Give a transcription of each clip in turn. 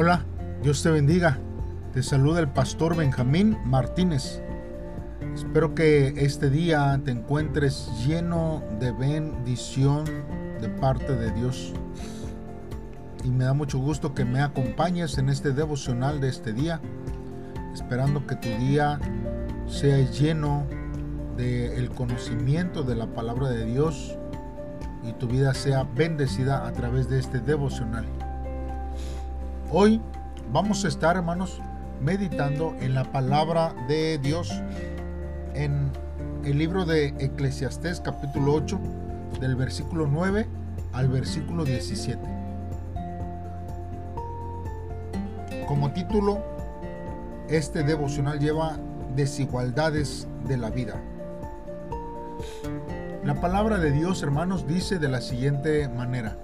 Hola, Dios te bendiga. Te saluda el pastor Benjamín Martínez. Espero que este día te encuentres lleno de bendición de parte de Dios. Y me da mucho gusto que me acompañes en este devocional de este día, esperando que tu día sea lleno del conocimiento de la palabra de Dios y tu vida sea bendecida a través de este devocional. Hoy vamos a estar, hermanos, meditando en la palabra de Dios en el libro de Eclesiastés capítulo 8 del versículo 9 al versículo 17. Como título, este devocional lleva desigualdades de la vida. La palabra de Dios, hermanos, dice de la siguiente manera.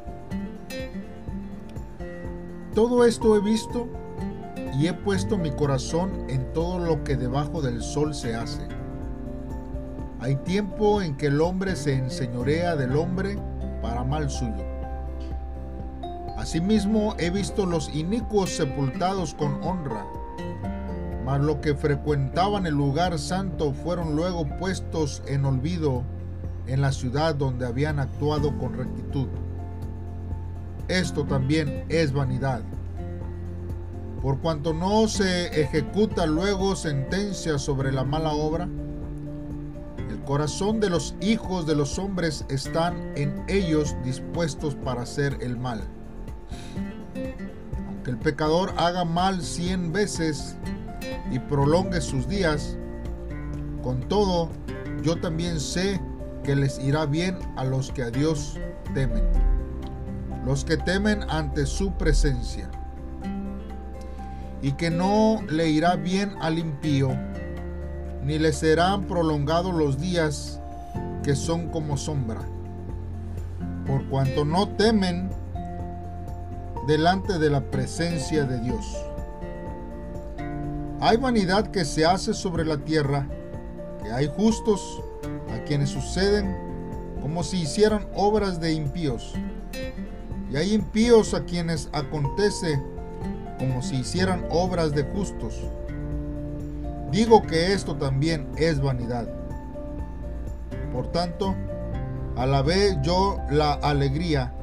Todo esto he visto y he puesto mi corazón en todo lo que debajo del sol se hace. Hay tiempo en que el hombre se enseñorea del hombre para mal suyo. Asimismo he visto los inicuos sepultados con honra, mas los que frecuentaban el lugar santo fueron luego puestos en olvido en la ciudad donde habían actuado con rectitud esto también es vanidad. Por cuanto no se ejecuta luego sentencia sobre la mala obra, el corazón de los hijos de los hombres están en ellos dispuestos para hacer el mal. Aunque el pecador haga mal cien veces y prolongue sus días, con todo yo también sé que les irá bien a los que a Dios temen los que temen ante su presencia, y que no le irá bien al impío, ni le serán prolongados los días que son como sombra, por cuanto no temen delante de la presencia de Dios. Hay vanidad que se hace sobre la tierra, que hay justos a quienes suceden como si hicieran obras de impíos y hay impíos a quienes acontece como si hicieran obras de justos. Digo que esto también es vanidad. Por tanto, alabé yo la alegría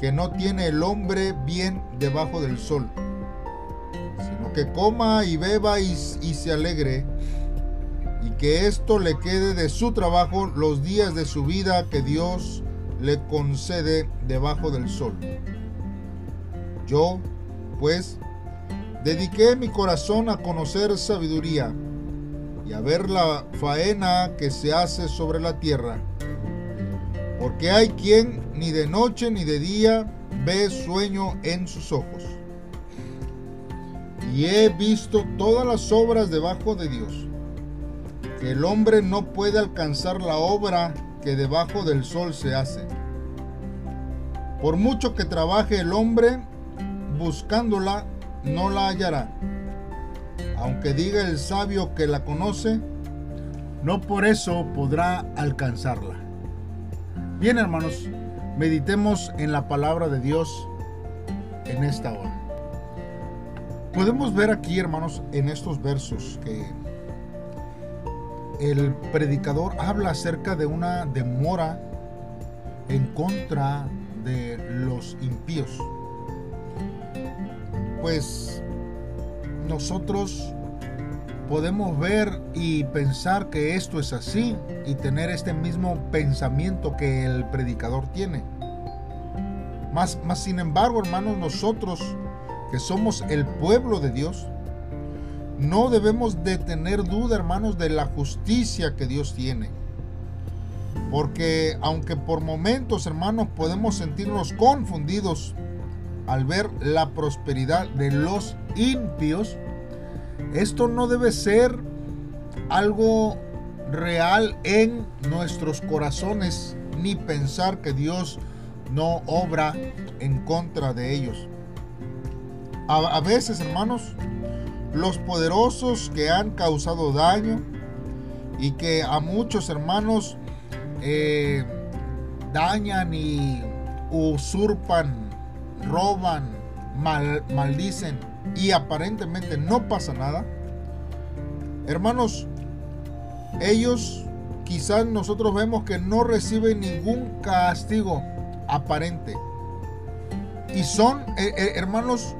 que no tiene el hombre bien debajo del sol, sino que coma y beba y, y se alegre, y que esto le quede de su trabajo los días de su vida que Dios le concede debajo del sol. Yo, pues, dediqué mi corazón a conocer sabiduría y a ver la faena que se hace sobre la tierra. Porque hay quien ni de noche ni de día ve sueño en sus ojos. Y he visto todas las obras debajo de Dios, que el hombre no puede alcanzar la obra que debajo del sol se hace. Por mucho que trabaje el hombre buscándola, no la hallará. Aunque diga el sabio que la conoce, no por eso podrá alcanzarla. Bien hermanos, meditemos en la palabra de Dios en esta hora. Podemos ver aquí, hermanos, en estos versos que el predicador habla acerca de una demora en contra de los impíos. Pues nosotros podemos ver y pensar que esto es así y tener este mismo pensamiento que el predicador tiene. Más, más sin embargo, hermanos, nosotros que somos el pueblo de Dios, no debemos de tener duda, hermanos, de la justicia que Dios tiene. Porque aunque por momentos, hermanos, podemos sentirnos confundidos al ver la prosperidad de los impios, esto no debe ser algo real en nuestros corazones, ni pensar que Dios no obra en contra de ellos. A, a veces, hermanos, los poderosos que han causado daño y que a muchos hermanos eh, dañan y usurpan, roban mal, maldicen y aparentemente no pasa nada, hermanos, ellos quizás nosotros vemos que no reciben ningún castigo aparente. Y son, eh, eh, hermanos,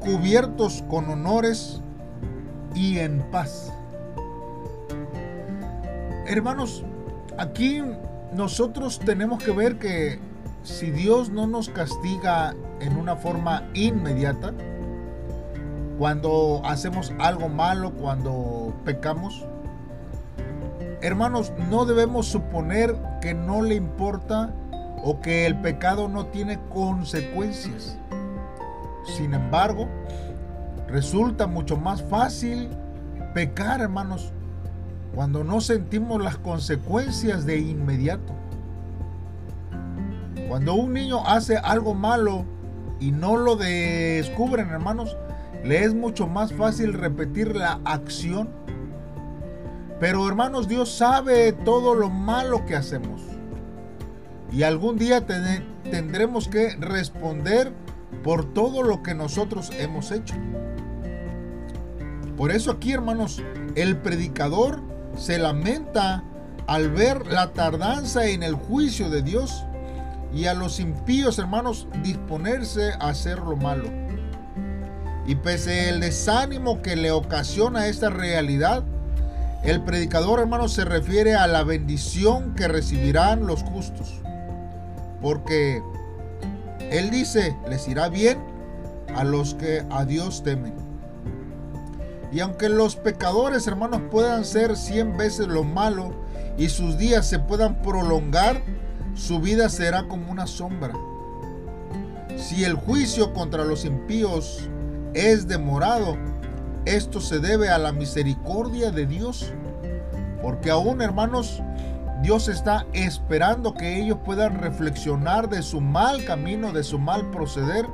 cubiertos con honores y en paz. Hermanos, aquí nosotros tenemos que ver que si Dios no nos castiga en una forma inmediata, cuando hacemos algo malo, cuando pecamos, hermanos, no debemos suponer que no le importa o que el pecado no tiene consecuencias. Sin embargo, resulta mucho más fácil pecar, hermanos, cuando no sentimos las consecuencias de inmediato. Cuando un niño hace algo malo y no lo descubren, hermanos, le es mucho más fácil repetir la acción. Pero hermanos, Dios sabe todo lo malo que hacemos. Y algún día tendremos que responder por todo lo que nosotros hemos hecho. Por eso aquí, hermanos, el predicador se lamenta al ver la tardanza en el juicio de Dios y a los impíos, hermanos, disponerse a hacer lo malo. Y pese el desánimo que le ocasiona esta realidad, el predicador, hermanos, se refiere a la bendición que recibirán los justos. Porque él dice, les irá bien a los que a Dios temen. Y aunque los pecadores, hermanos, puedan ser cien veces lo malo y sus días se puedan prolongar, su vida será como una sombra. Si el juicio contra los impíos es demorado, esto se debe a la misericordia de Dios. Porque aún, hermanos, Dios está esperando que ellos puedan reflexionar de su mal camino, de su mal proceder,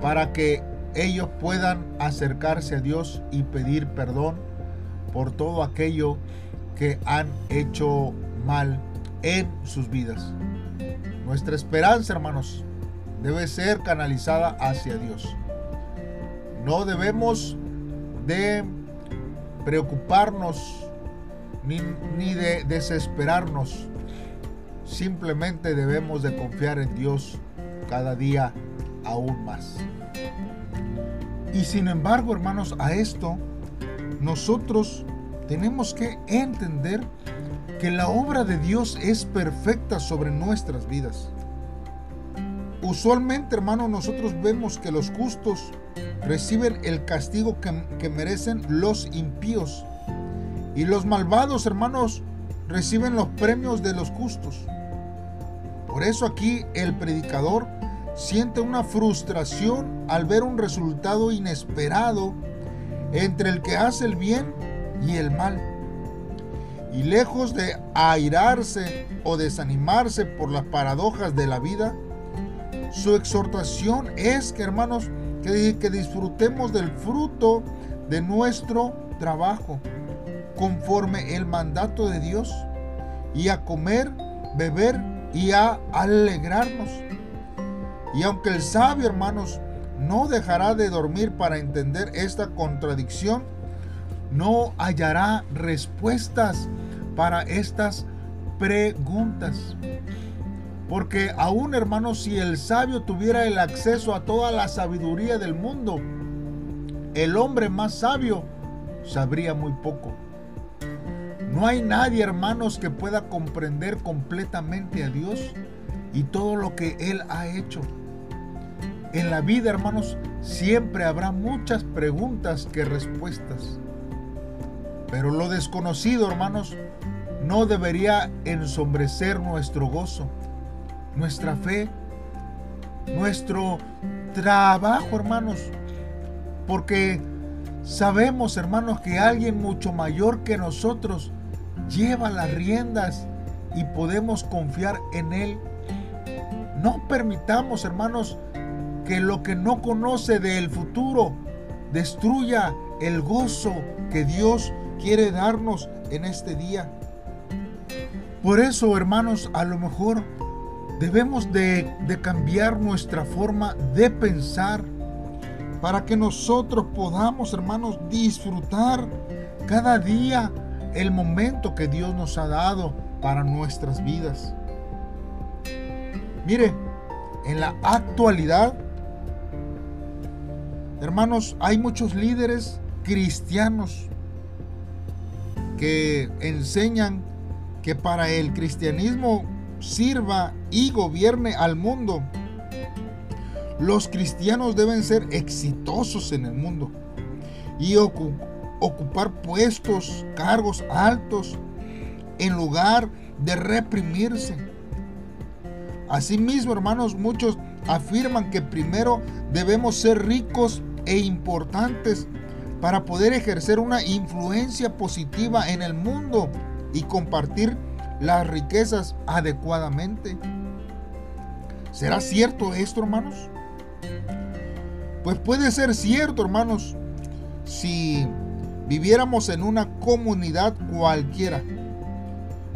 para que ellos puedan acercarse a Dios y pedir perdón por todo aquello que han hecho mal en sus vidas. Nuestra esperanza, hermanos, debe ser canalizada hacia Dios. No debemos de preocuparnos ni, ni, de desesperarnos. Simplemente debemos de confiar en Dios cada día aún más. Y sin embargo, hermanos, a esto nosotros tenemos que entender que la obra de Dios es perfecta sobre nuestras vidas. Usualmente, hermanos, nosotros vemos que los justos reciben el castigo que, que, merecen los impíos. Y los malvados, hermanos, reciben los premios de los justos. Por eso aquí el predicador siente una frustración al ver un resultado inesperado entre el que hace el bien y el mal. Y lejos de airarse o desanimarse por las paradojas de la vida, su exhortación es que, hermanos, que, que disfrutemos del fruto de nuestro trabajo, conforme el mandato de Dios, y a comer, beber y a alegrarnos y aunque el sabio, hermanos, no dejará de dormir para entender esta contradicción, no hallará respuestas para estas preguntas. Porque aún, hermanos, si el sabio tuviera el acceso a toda la sabiduría del mundo, el hombre más sabio sabría muy poco. No hay nadie, hermanos, que pueda comprender completamente a Dios y todo lo que Él ha hecho. En la vida, hermanos, siempre habrá muchas preguntas que respuestas. Pero lo desconocido, hermanos, no debería ensombrecer nuestro gozo, nuestra fe, nuestro trabajo, hermanos. Porque sabemos, hermanos, que alguien mucho mayor que nosotros lleva las riendas y podemos confiar en Él. No permitamos, hermanos, que lo que no conoce del futuro destruya el gozo que Dios quiere darnos en este día. Por eso, hermanos, a lo mejor debemos de, de cambiar nuestra forma de pensar para que nosotros podamos, hermanos, disfrutar cada día el momento que Dios nos ha dado para nuestras vidas. Mire, en la actualidad, hermanos, hay muchos líderes cristianos que enseñan que para el cristianismo sirva y gobierne al mundo, los cristianos deben ser exitosos en el mundo y ocupar puestos, cargos altos, en lugar de reprimirse. Asimismo, hermanos, muchos afirman que primero debemos ser ricos e importantes para poder ejercer una influencia positiva en el mundo y compartir las riquezas adecuadamente. ¿Será cierto esto, hermanos? Pues puede ser cierto, hermanos, si viviéramos en una comunidad cualquiera.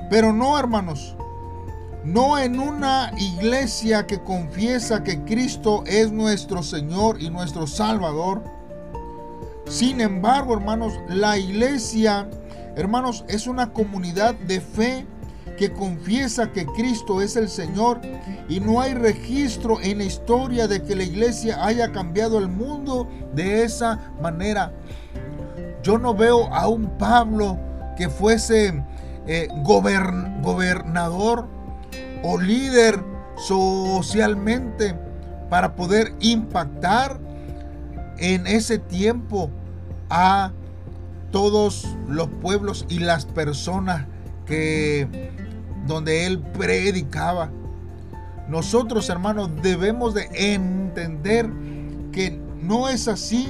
Pero no, hermanos, no en una iglesia que confiesa que Cristo es nuestro Señor y nuestro Salvador. Sin embargo, hermanos, la iglesia, hermanos, es una comunidad de fe que confiesa que Cristo es el Señor y no hay registro en la historia de que la iglesia haya cambiado el mundo de esa manera. Yo no veo a un Pablo que fuese eh, gobernador o líder socialmente para poder impactar en ese tiempo a todos los pueblos y las personas que donde él predicaba. Nosotros, hermanos, debemos de entender que no es así.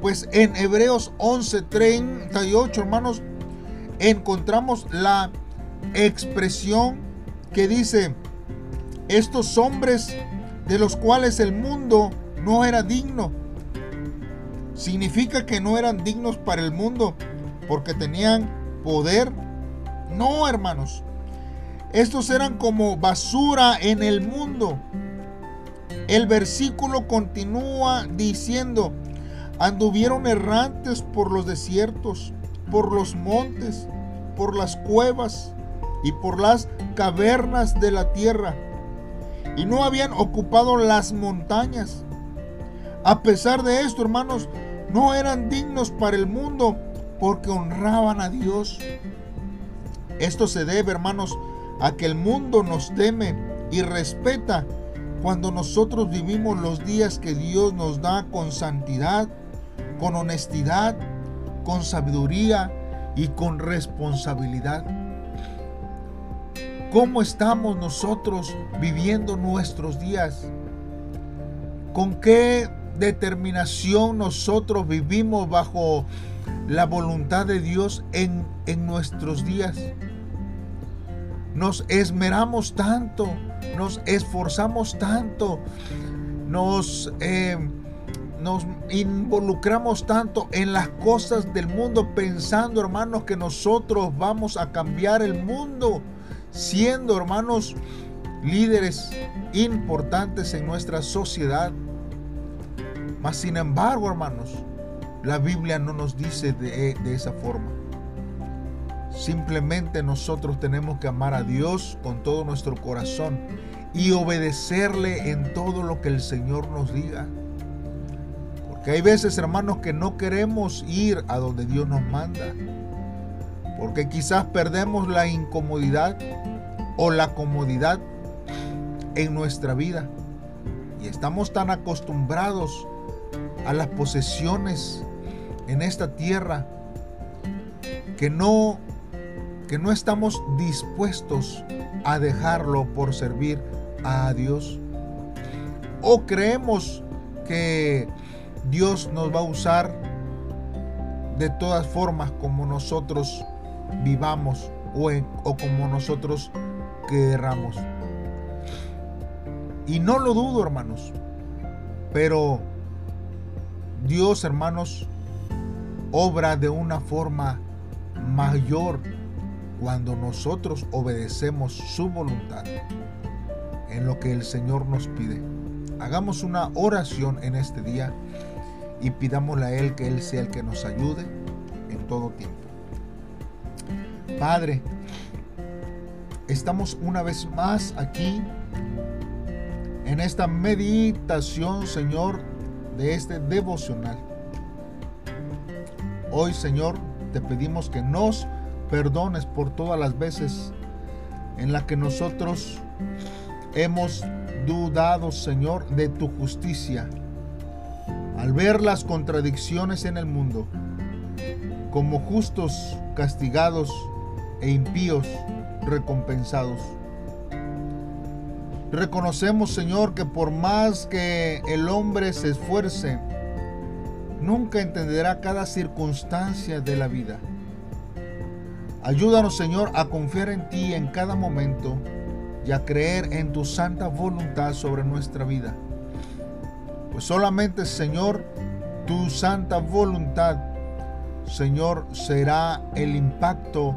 Pues en Hebreos 11:38, hermanos, encontramos la expresión que dice, estos hombres de los cuales el mundo no era digno. Significa que no eran dignos para el mundo porque tenían poder. No, hermanos. Estos eran como basura en el mundo. El versículo continúa diciendo, anduvieron errantes por los desiertos, por los montes, por las cuevas y por las cavernas de la tierra, y no habían ocupado las montañas. A pesar de esto, hermanos, no eran dignos para el mundo porque honraban a Dios. Esto se debe, hermanos, a que el mundo nos teme y respeta cuando nosotros vivimos los días que Dios nos da con santidad, con honestidad, con sabiduría y con responsabilidad. ¿Cómo estamos nosotros viviendo nuestros días? ¿Con qué determinación nosotros vivimos bajo la voluntad de Dios en, en nuestros días? nos esmeramos tanto, nos esforzamos tanto, nos, eh, nos involucramos tanto en las cosas del mundo pensando, hermanos, que nosotros vamos a cambiar el mundo, siendo, hermanos, líderes importantes en nuestra sociedad. Mas, sin embargo, hermanos, la Biblia no nos dice de, esa forma. Simplemente nosotros tenemos que amar a Dios con todo nuestro corazón y obedecerle en todo lo que el Señor nos diga. Porque hay veces, hermanos, que no queremos ir a donde Dios nos manda. Porque quizás perdemos la incomodidad o la comodidad en nuestra vida. Y estamos tan acostumbrados a las posesiones en esta tierra que no que no estamos dispuestos a dejarlo por servir a Dios. O creemos que Dios nos va a usar de todas formas como nosotros vivamos o, o como nosotros querramos. Y no lo dudo, hermanos. Pero Dios, hermanos, obra de una forma mayor cuando nosotros obedecemos su voluntad en lo que el Señor nos pide. Hagamos una oración en este día y pidámosle a Él que Él sea el que nos ayude en todo tiempo. Padre, estamos una vez más aquí en esta meditación, Señor, de este devocional. Hoy, Señor, te pedimos que nos perdones por todas las veces en las que nosotros hemos dudado, Señor, de tu justicia. Al ver las contradicciones en el mundo, como justos castigados e impíos recompensados. Reconocemos, Señor, que por más que el hombre se esfuerce, nunca entenderá cada circunstancia de la vida. Ayúdanos, Señor, a confiar en ti en cada momento y a creer en tu santa voluntad sobre nuestra vida. Pues solamente, Señor, tu santa voluntad, Señor, será el impacto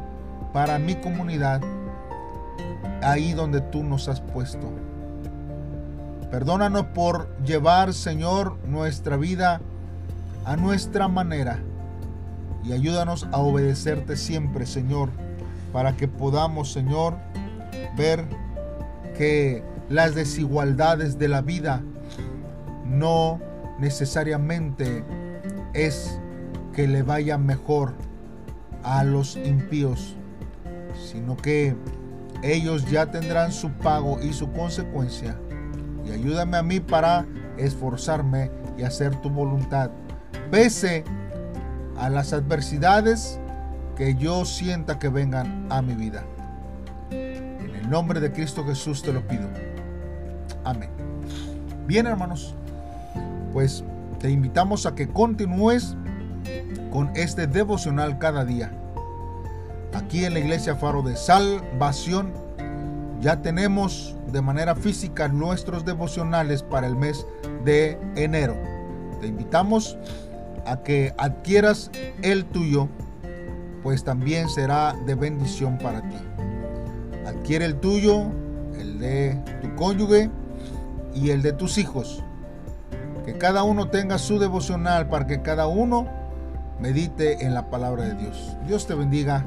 para mi comunidad ahí donde tú nos has puesto. Perdónanos por llevar, Señor, nuestra vida a nuestra manera y ayúdanos a obedecerte siempre, Señor, para que podamos, Señor, ver que las desigualdades de la vida no necesariamente es que le vaya mejor a los impíos, sino que ellos ya tendrán su pago y su consecuencia. Y ayúdame a mí para esforzarme y hacer tu voluntad, pese a las adversidades que yo sienta que vengan a mi vida. En el nombre de Cristo Jesús te lo pido. Amén. Bien, hermanos, pues te invitamos a que continúes con este devocional cada día. Aquí en la iglesia Faro de Salvación ya tenemos de manera física nuestros devocionales para el mes de enero. Te invitamos a que adquieras el tuyo, pues también será de bendición para ti. Adquiere el tuyo, el de tu cónyuge y el de tus hijos. Que cada uno tenga su devocional para que cada uno medite en la palabra de Dios. Dios te bendiga.